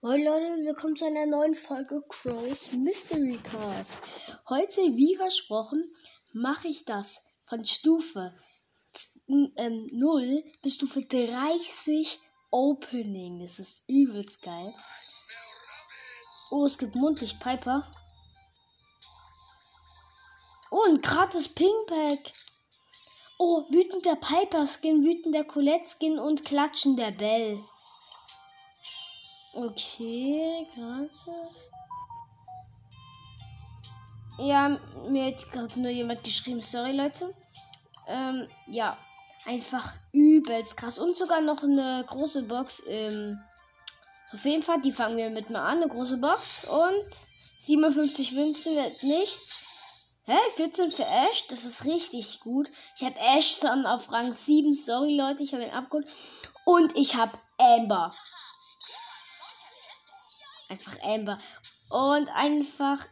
Moin Leute, willkommen zu einer neuen Folge Crows Mystery Cast. Heute, wie versprochen, mache ich das von Stufe ähm, 0 bis Stufe 30 Opening. Das ist übelst geil. Oh, es gibt Mundlicht Piper. Oh, ein gratis Pink Pack. Oh, wütender Piper Skin, wütender Colette Skin und klatschen der Bell. Okay, gratis. Ja, mir hat gerade nur jemand geschrieben. Sorry, Leute. Ähm, ja. Einfach übelst krass. Und sogar noch eine große Box im Trophäenfahrt. Die fangen wir mit mal an. Eine große Box. Und 57 Münzen wird nichts. Hä? 14 für Ash? Das ist richtig gut. Ich habe Ash dann auf Rang 7. Sorry, Leute. Ich habe ihn abgeholt. Und ich habe Amber. Einfach Amber. Und einfach.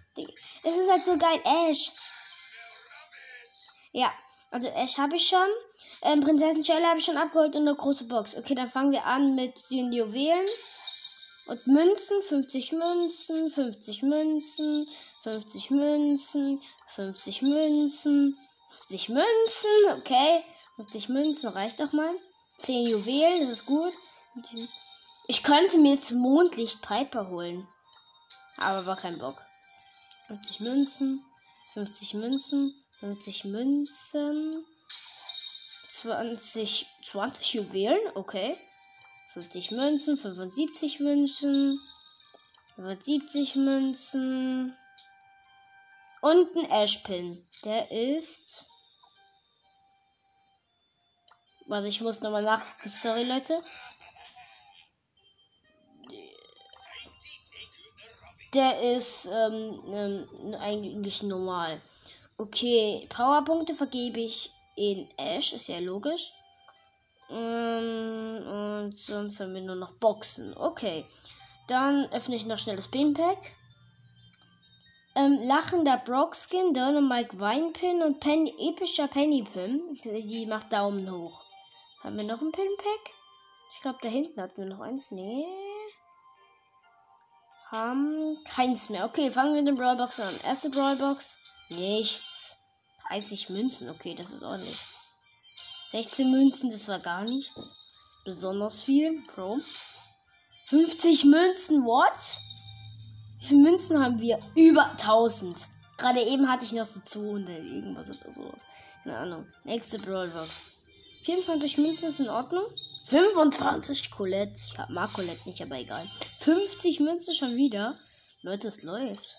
Es ist halt so geil. Ash. Ja, also Ash habe ich schon. Ähm, Prinzessin Shelley habe ich schon abgeholt und eine große Box. Okay, dann fangen wir an mit den Juwelen. Und Münzen, 50 Münzen, 50 Münzen, 50 Münzen, 50 Münzen, 50 Münzen, okay. 50 Münzen reicht doch mal. 10 Juwelen, das ist gut. Ich könnte mir jetzt Mondlicht Piper holen. Aber war kein Bock. 50 Münzen, 50 Münzen, 50 Münzen, 20, 20 Juwelen, okay. 50 Münzen, 75 Münzen, 75 Münzen und ein Ashpin. Der ist. Warte, ich muss nochmal nach. Sorry, Leute. Der ist ähm, ähm, eigentlich normal. Okay, Powerpunkte vergebe ich in Ash, ist ja logisch. Ähm, und sonst haben wir nur noch Boxen. Okay. Dann öffne ich noch schnell das Pinpack. Ähm, lachender Brockskin, Dynamite Weinpin und Pen epischer Pennypin. Die macht Daumen hoch. Haben wir noch ein Pinpack? Ich glaube, da hinten hatten wir noch eins. Nee haben keins mehr. Okay, fangen wir mit den Brawlbox an. Erste Brawlbox. Nichts. 30 Münzen. Okay, das ist ordentlich. 16 Münzen, das war gar nichts. Besonders viel. Pro. 50 Münzen. What? Wie viele Münzen haben wir? Über 1000. Gerade eben hatte ich noch so 200 irgendwas oder sowas. Keine Ahnung. Nächste Brawlbox. 24 Münzen ist in Ordnung. 25 Colette. Ich mag Colette nicht, aber egal. 50 Münzen schon wieder. Leute, es läuft.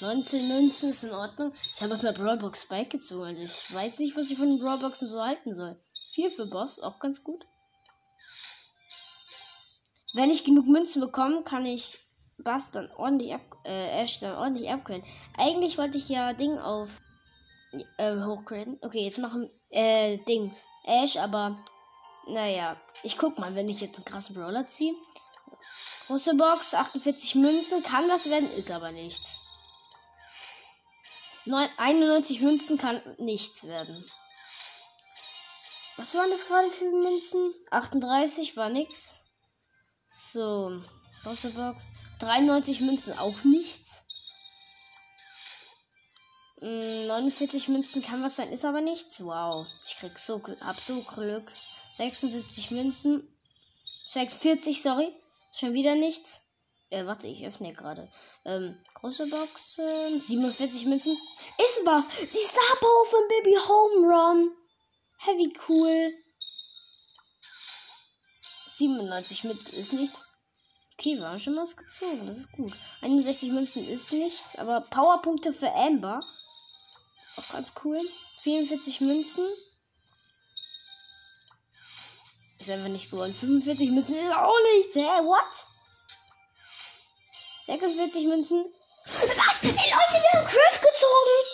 19 Münzen ist in Ordnung. Ich habe aus einer Brawlbox Spike gezogen. Also ich weiß nicht, was ich von den Brawlboxen so halten soll. 4 für Boss, auch ganz gut. Wenn ich genug Münzen bekomme, kann ich Bass dann ordentlich ab, äh, Ash dann ordentlich upgraden. Eigentlich wollte ich ja Ding auf äh, hochgraden. Okay, jetzt machen äh, Dings. Ash, aber naja, ich guck mal, wenn ich jetzt einen krassen Brawler ziehe. Große Box, 48 Münzen, kann was werden, ist aber nichts. 91 Münzen kann nichts werden. Was waren das gerade für Münzen? 38 war nix. So, große Box. 93 Münzen auch nichts. 49 hm, Münzen kann was sein, ist aber nichts. Wow, ich krieg so, hab so Glück. 76 Münzen. 46, sorry. Schon wieder nichts. Äh, warte, ich öffne gerade. Ähm, große Boxen. 47 Münzen. Ist was. Die Star Power von Baby Home Run. Heavy cool. 97 Münzen ist nichts. Okay, wir haben schon was gezogen. Das ist gut. 61 Münzen ist nichts. Aber Powerpunkte für Amber. Auch ganz cool. 44 Münzen. Ist einfach nicht geworden. 45 Münzen ist auch nichts. Hä? What? 46 Münzen. Was? Ey, Leute, wir haben Griff gezogen.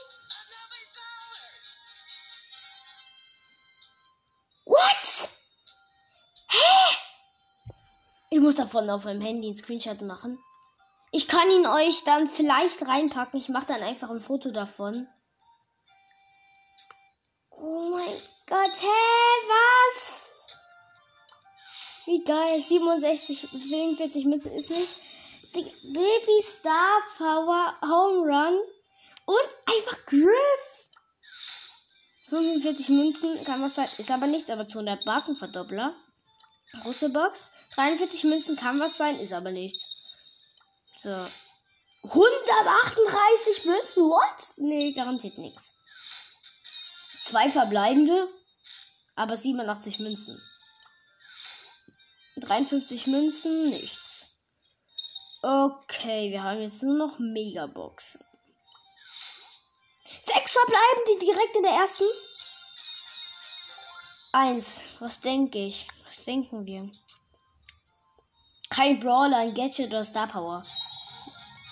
What? Hä? Ich muss davon auf meinem Handy einen Screenshot machen. Ich kann ihn euch dann vielleicht reinpacken. Ich mache dann einfach ein Foto davon. Oh mein Gott, hä? Was? Wie geil. 67, 44 Münzen ist nicht. Die Baby Star Power Home Run und einfach Griff. 45 Münzen kann was sein, ist aber nichts, aber 200 Markenverdoppler. Große Box. 43 Münzen kann was sein, ist aber nichts. So. 138 Münzen? What? Nee, garantiert nichts. Zwei verbleibende, aber 87 Münzen. 53 Münzen, nichts. Okay, wir haben jetzt nur noch Megaboxen. Sechs verbleiben die direkt in der ersten. Eins. Was denke ich? Was denken wir? Kein Brawler, ein Gadget oder Star Power.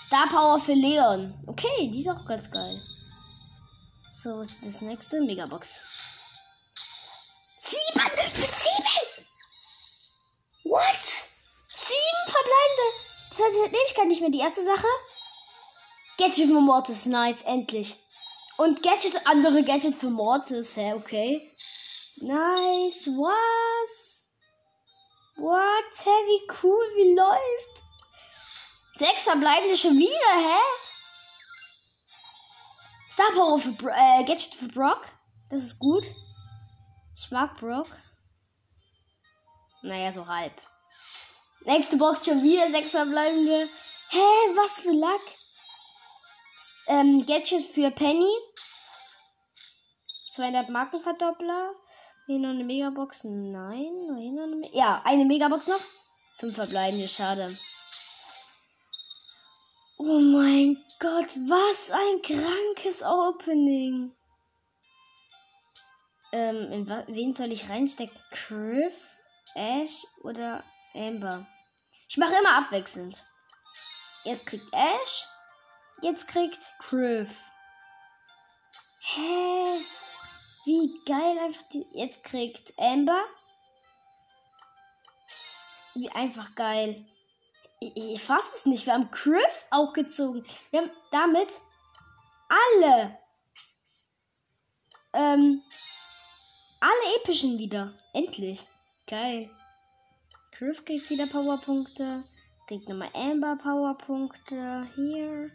Star Power für Leon. Okay, die ist auch ganz geil. So, was ist das nächste? Megabox. What? Sieben verbleibende. Das heißt, ich Ewigkeit nicht mehr. Die erste Sache. Gadget für Mortis. Nice, endlich. Und Gadget, andere Gadget für Mortis. Hä, okay. Nice. Was? What? Hä, wie cool, wie läuft? Sechs verbleibende schon wieder, hä? Star Power für äh, Gadget für Brock. Das ist gut. Ich mag Brock. Naja, so halb. Nächste Box schon wieder sechs verbleibende. Hä, was für Lack? Ähm, Gadget für Penny. 200 Markenverdoppler. Hier noch eine Megabox. Nein, hier noch eine Me Ja, eine Megabox noch. Fünf verbleibende, schade. Oh mein Gott, was ein krankes Opening. Ähm, in wen soll ich reinstecken? Criff, Ash oder Amber? Ich mache immer abwechselnd. Erst kriegt Ash, jetzt kriegt Criff. Hä? Wie geil einfach die. Jetzt kriegt Amber. Wie einfach geil. Ich, ich fasse es nicht. Wir haben Griff auch gezogen. Wir haben damit alle. Ähm. Alle epischen wieder. Endlich. Geil. Griff kriegt wieder Powerpunkte. Kriegt nochmal Amber Powerpunkte. Hier.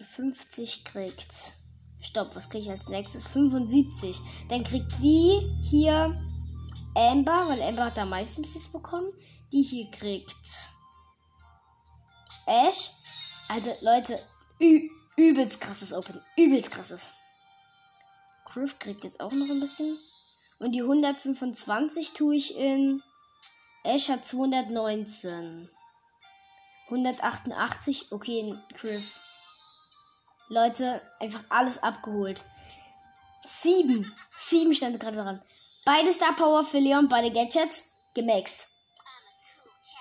50 kriegt. Stopp, was kriege ich als nächstes? 75. Dann kriegt die hier Amber, weil Amber hat am meisten bis jetzt bekommen. Die hier kriegt Ash. Also Leute, übelst krasses Open. Übelst krasses. Griff kriegt jetzt auch noch ein bisschen. Und die 125 tue ich in. Ash hat 219. 188. Okay, in Griff. Leute, einfach alles abgeholt. Sieben. Sieben stand gerade dran. Beide Star Power für Leon, beide Gadgets gemaxt.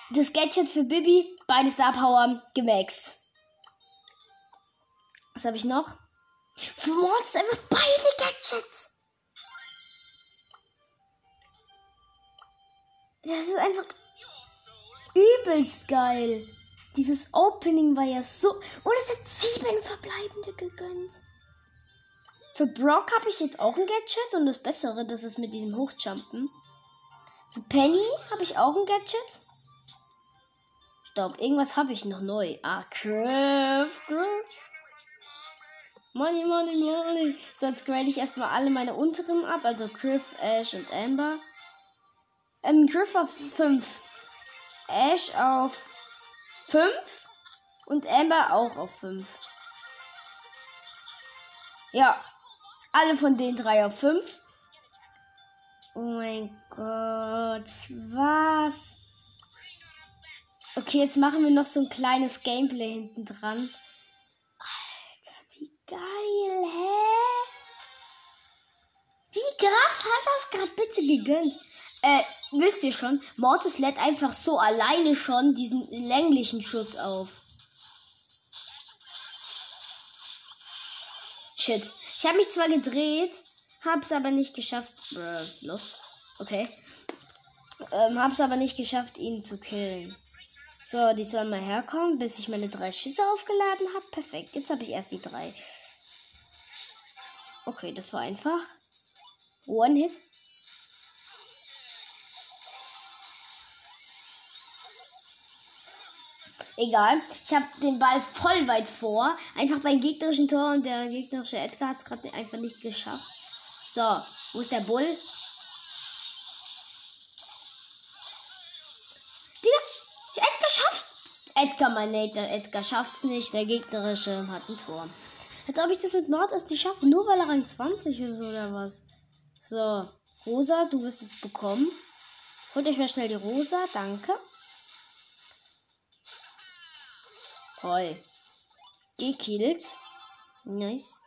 Das Gadget für Bibi, beide Star Power gemaxt. Was habe ich noch? Für Mords einfach beide Gadgets. Das ist einfach übelst geil. Dieses Opening war ja so. Und es hat sieben verbleibende gegönnt. Für Brock habe ich jetzt auch ein Gadget und das Bessere, das ist mit diesem Hochjumpen. Für Penny habe ich auch ein Gadget. Stopp, irgendwas habe ich noch neu. Ah, Craft, Craft. Money, money, money. So, jetzt grade ich erstmal alle meine unteren ab. Also Griff, Ash und Amber. Ähm, Griff auf 5. Ash auf 5 und Amber auch auf 5. Ja, alle von den drei auf 5. Oh mein Gott, was? Okay, jetzt machen wir noch so ein kleines Gameplay hinten dran. Alter, wie geil, hä? Wie krass hat das gerade bitte gegönnt? Äh, wisst ihr schon, Mortis lädt einfach so alleine schon diesen länglichen Schuss auf. Shit. Ich habe mich zwar gedreht, hab's aber nicht geschafft. Bruh, Lust. Okay. Ähm, hab's aber nicht geschafft, ihn zu killen. So, die sollen mal herkommen, bis ich meine drei Schüsse aufgeladen habe. Perfekt. Jetzt habe ich erst die drei. Okay, das war einfach. One Hit. Egal. Ich habe den Ball voll weit vor. Einfach beim gegnerischen Tor und der gegnerische Edgar hat es gerade einfach nicht geschafft. So, wo ist der Bull? Digga, Edgar schafft. Edgar, mein Nate, Edgar schafft's nicht. Der gegnerische hat ein Tor. Als ob ich das mit Mortis nicht schaffe, nur weil er Rang 20 ist oder was. So, Rosa, du wirst jetzt bekommen. Holt euch mal schnell die Rosa, danke. Toll. Gekillt. Nice.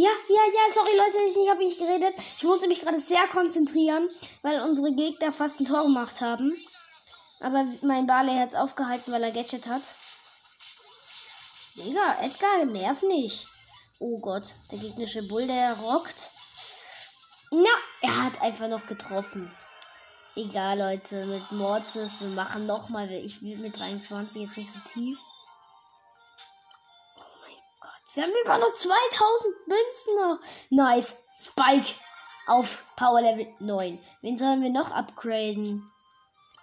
Ja, ja, ja, sorry Leute, ich habe nicht geredet. Ich musste mich gerade sehr konzentrieren, weil unsere Gegner fast ein Tor gemacht haben. Aber mein Barley hat es aufgehalten, weil er Gadget hat. Digga, Edgar, nerv nicht. Oh Gott, der gegnerische Bull, der rockt. Na, er hat einfach noch getroffen. Egal, Leute, mit Mortis, wir machen nochmal. Ich will mit 23 jetzt nicht so tief. Wir haben über noch 2000 Münzen noch. Nice. Spike auf Power Level 9. Wen sollen wir noch upgraden?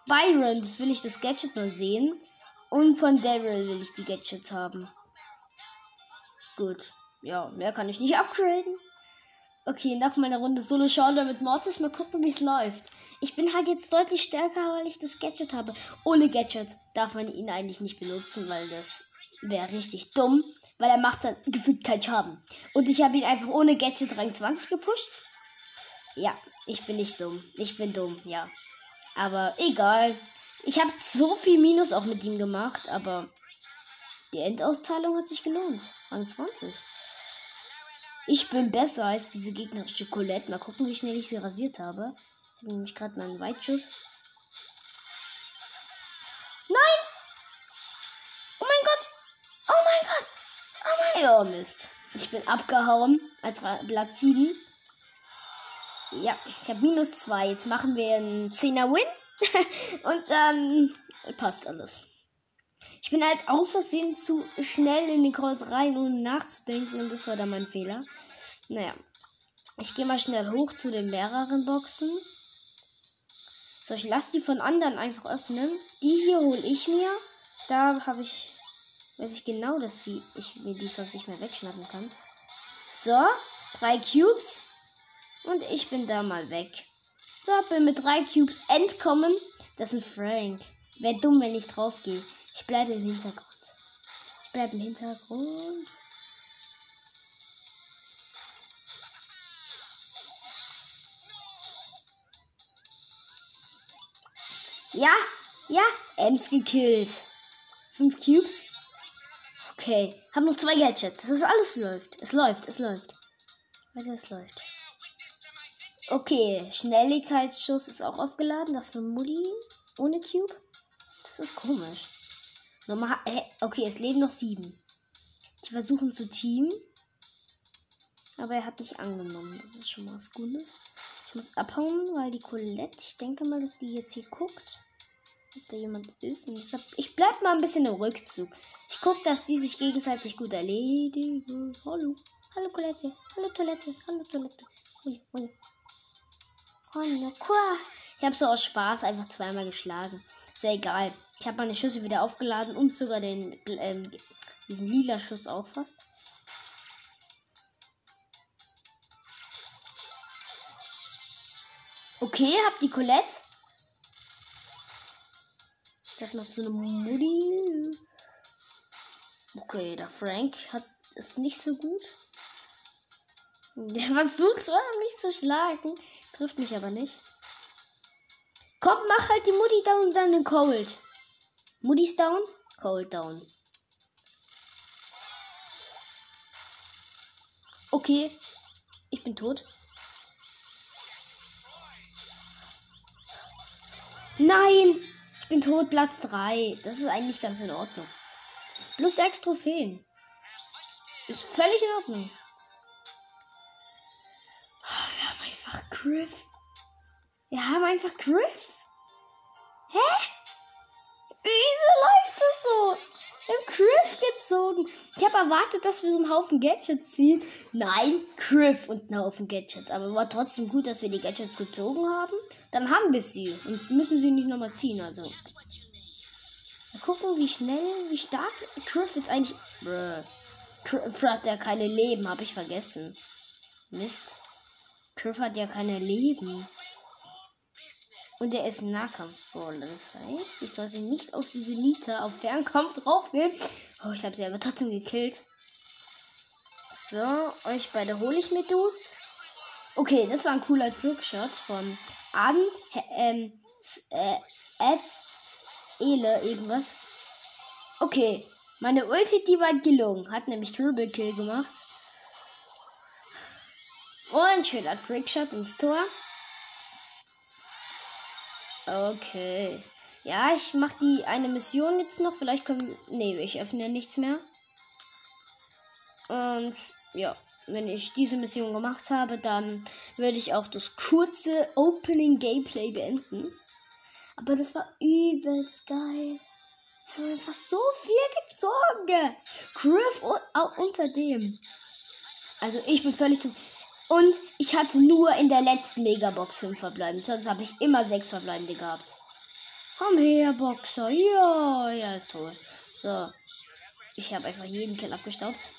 Byron, das will ich das Gadget mal sehen. Und von Daryl will ich die Gadgets haben. Gut. Ja, mehr kann ich nicht upgraden. Okay, nach meiner Runde Solo Showdown mit Mortis. Mal gucken, wie es läuft. Ich bin halt jetzt deutlich stärker, weil ich das Gadget habe. Ohne Gadget darf man ihn eigentlich nicht benutzen, weil das wäre richtig dumm weil er macht dann gefühlt keinen Schaden. Und ich habe ihn einfach ohne Gadget Rang 20 gepusht. Ja, ich bin nicht dumm. Ich bin dumm, ja. Aber egal. Ich habe so viel Minus auch mit ihm gemacht, aber die Endauszahlung hat sich gelohnt. Rang 20. Ich bin besser als diese gegnerische Colette. Mal gucken, wie schnell ich sie rasiert habe. Ich habe nämlich gerade meinen Weitschuss. Oh Mist. Ich bin abgehauen als Platz 7. Ja, ich habe minus 2. Jetzt machen wir einen 10er Win. Und dann passt alles. Ich bin halt aus Versehen zu schnell in den Calls rein, ohne nachzudenken. Und das war dann mein Fehler. Naja. Ich gehe mal schnell hoch zu den mehreren Boxen. So, ich lasse die von anderen einfach öffnen. Die hier hole ich mir. Da habe ich weiß ich genau, dass die ich mir die sonst nicht mehr wegschnappen kann. So, drei Cubes. Und ich bin da mal weg. So, bin mit drei Cubes entkommen. Das ist ein Frank. Wäre dumm, wenn ich drauf gehe. Ich bleibe im Hintergrund. Ich bleibe im Hintergrund. Ja, ja, Ems gekillt. Fünf Cubes. Okay, hab noch zwei Gadgets. Das ist alles läuft. Es läuft, es läuft. Weiter, es läuft. Okay, Schnelligkeitsschuss ist auch aufgeladen. Das ist eine Mutti ohne Cube. Das ist komisch. Normal, äh, okay, es leben noch sieben. Die versuchen zu teamen. Aber er hat nicht angenommen. Das ist schon mal was Gutes. Ich muss abhauen, weil die Colette, ich denke mal, dass die jetzt hier guckt da jemand ist. Und deshalb, ich bleib mal ein bisschen im Rückzug. Ich gucke, dass die sich gegenseitig gut erledigen. Hallo. Hallo Toilette. Hallo Toilette. Hallo Toilette. Ui, ui. Ich habe so aus Spaß einfach zweimal geschlagen. Ist ja egal. Ich habe meine Schüsse wieder aufgeladen und sogar den ähm, diesen lila Schuss auch fast. Okay, hab die Colette. Das noch so eine Mutti. Okay, der Frank hat es nicht so gut. Der versucht zwar, mich zu schlagen, trifft mich aber nicht. Komm, mach halt die Mutti down und dann den Cold. Mutti's down, Cold down. Okay, ich bin tot. Nein! Ich bin tot, Platz 3. Das ist eigentlich ganz in Ordnung. Plus 6 Trophäen. Ist völlig in Ordnung. Oh, wir haben einfach Griff. Wir haben einfach Griff. Hä? Gezogen. Ich habe erwartet, dass wir so einen Haufen Gadgets ziehen. Nein, Griff und einen Haufen Gadgets. Aber war trotzdem gut, dass wir die Gadgets gezogen haben. Dann haben wir sie und müssen sie nicht nochmal ziehen. Also. Mal gucken, wie schnell, wie stark Griff jetzt eigentlich. Bruh. Griff hat ja keine Leben, habe ich vergessen. Mist. Griff hat ja keine Leben. Und er ist ein Nahkampf-Brawler. Das heißt, ich sollte nicht auf diese Nita auf Fernkampf draufgehen. Oh, ich habe sie aber trotzdem gekillt. So, euch beide hole ich mit Dudes. Okay, das war ein cooler Trickshot von Aden, ähm, äh, Ed, Ele, irgendwas. Okay, meine Ulti, die war gelungen. Hat nämlich Triple Kill gemacht. Und schöner Trickshot ins Tor. Okay. Ja, ich mache die eine Mission jetzt noch. Vielleicht können. Nee, ich öffne nichts mehr. Und ja, wenn ich diese Mission gemacht habe, dann werde ich auch das kurze Opening Gameplay beenden. Aber das war übelst geil. Ich habe einfach so viel gezogen. Griff unter dem. Also ich bin völlig. Und ich hatte nur in der letzten Megabox 5 verbleibende. Sonst habe ich immer 6 verbleibende gehabt. Komm her, Boxer. Ja, ja, ist toll. So. Ich habe einfach jeden Kill abgestaubt.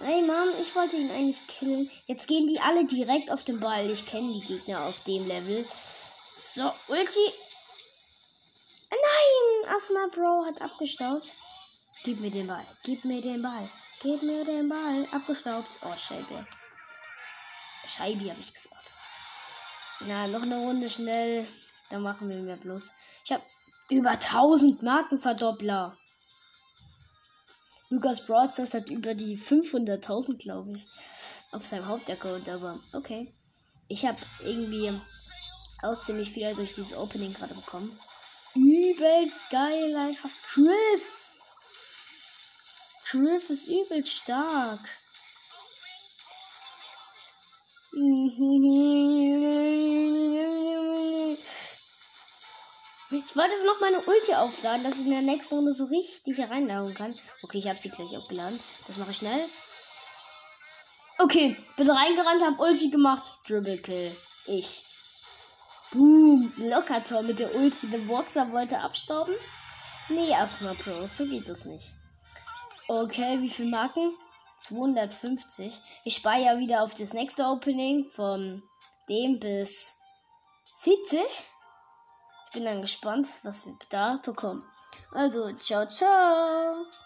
Ey, Mann, ich wollte ihn eigentlich killen. Jetzt gehen die alle direkt auf den Ball. Ich kenne die Gegner auf dem Level. So, Ulti. Nein, Asma Bro hat abgestaubt. Gib mir den Ball. Gib mir den Ball. Gib mir den Ball. Abgestaubt. Oh, Scheibe. Scheibe, habe ich gesagt. Na, noch eine Runde schnell. Dann machen wir mehr bloß. Ich habe über 1000 Markenverdoppler. Lukas Broadstars hat über die 500.000, glaube ich, auf seinem Hauptaccount. Aber okay. Ich habe irgendwie auch ziemlich viel durch dieses Opening gerade bekommen. Übelst geil, einfach Griff. Griff ist übel stark. Ich wollte noch meine Ulti aufladen, dass ich in der nächsten Runde so richtig reinlaufen kann. Okay, ich habe sie gleich aufgeladen. Das mache ich schnell. Okay, bin reingerannt, hab Ulti gemacht. Dribble Kill. Ich. Boom. Lockertor mit der Ulti. Der Boxer wollte abstauben. Nee, erstmal Pro. So geht das nicht. Okay, wie viele Marken? 250. Ich spare ja wieder auf das nächste Opening von dem bis 70. Ich bin dann gespannt, was wir da bekommen. Also, ciao, ciao.